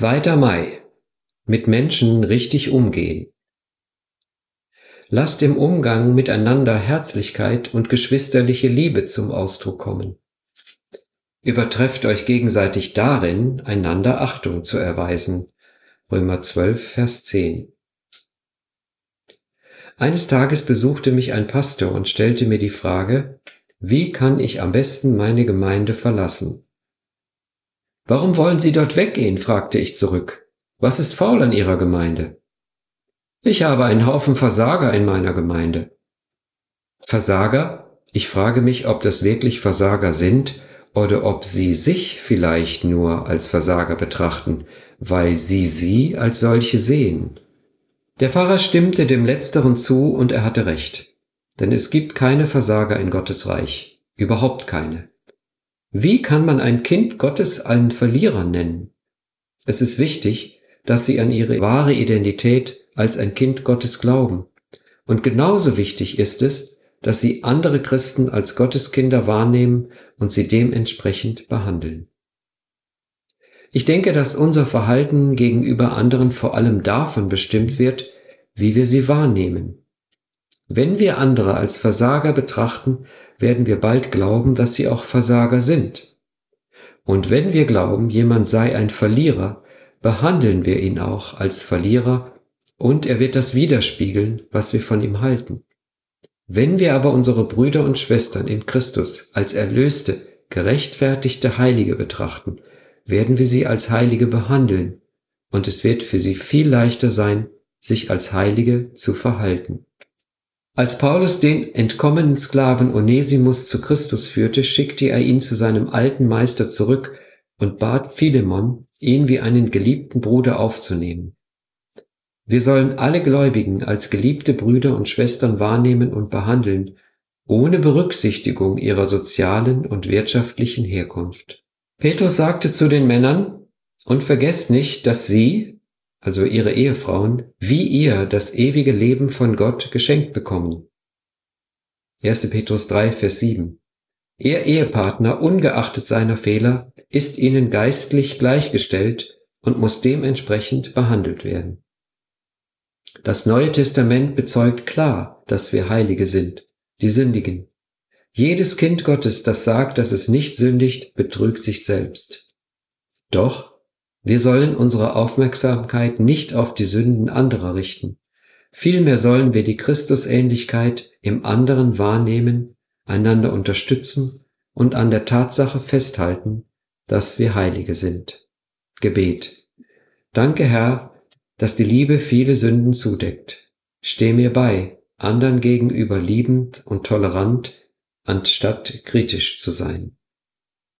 2. Mai. Mit Menschen richtig umgehen. Lasst im Umgang miteinander Herzlichkeit und geschwisterliche Liebe zum Ausdruck kommen. Übertrefft euch gegenseitig darin, einander Achtung zu erweisen. Römer 12, Vers 10. Eines Tages besuchte mich ein Pastor und stellte mir die Frage, wie kann ich am besten meine Gemeinde verlassen? Warum wollen Sie dort weggehen? fragte ich zurück. Was ist faul an Ihrer Gemeinde? Ich habe einen Haufen Versager in meiner Gemeinde. Versager? Ich frage mich, ob das wirklich Versager sind oder ob sie sich vielleicht nur als Versager betrachten, weil sie sie als solche sehen. Der Pfarrer stimmte dem Letzteren zu und er hatte recht. Denn es gibt keine Versager in Gottes Reich. Überhaupt keine. Wie kann man ein Kind Gottes einen Verlierer nennen? Es ist wichtig, dass sie an ihre wahre Identität als ein Kind Gottes glauben. Und genauso wichtig ist es, dass sie andere Christen als Gotteskinder wahrnehmen und sie dementsprechend behandeln. Ich denke, dass unser Verhalten gegenüber anderen vor allem davon bestimmt wird, wie wir sie wahrnehmen. Wenn wir andere als Versager betrachten, werden wir bald glauben, dass sie auch Versager sind. Und wenn wir glauben, jemand sei ein Verlierer, behandeln wir ihn auch als Verlierer und er wird das widerspiegeln, was wir von ihm halten. Wenn wir aber unsere Brüder und Schwestern in Christus als erlöste, gerechtfertigte Heilige betrachten, werden wir sie als Heilige behandeln, und es wird für sie viel leichter sein, sich als Heilige zu verhalten. Als Paulus den entkommenen Sklaven Onesimus zu Christus führte, schickte er ihn zu seinem alten Meister zurück und bat Philemon, ihn wie einen geliebten Bruder aufzunehmen. Wir sollen alle Gläubigen als geliebte Brüder und Schwestern wahrnehmen und behandeln, ohne Berücksichtigung ihrer sozialen und wirtschaftlichen Herkunft. Petrus sagte zu den Männern, und vergesst nicht, dass sie, also ihre Ehefrauen, wie ihr das ewige Leben von Gott geschenkt bekommen. 1. Petrus 3, Vers 7. Ihr Ehepartner, ungeachtet seiner Fehler, ist ihnen geistlich gleichgestellt und muss dementsprechend behandelt werden. Das Neue Testament bezeugt klar, dass wir Heilige sind, die Sündigen. Jedes Kind Gottes, das sagt, dass es nicht sündigt, betrügt sich selbst. Doch wir sollen unsere Aufmerksamkeit nicht auf die Sünden anderer richten. Vielmehr sollen wir die Christusähnlichkeit im anderen wahrnehmen, einander unterstützen und an der Tatsache festhalten, dass wir Heilige sind. Gebet. Danke, Herr, dass die Liebe viele Sünden zudeckt. Steh mir bei, anderen gegenüber liebend und tolerant, anstatt kritisch zu sein.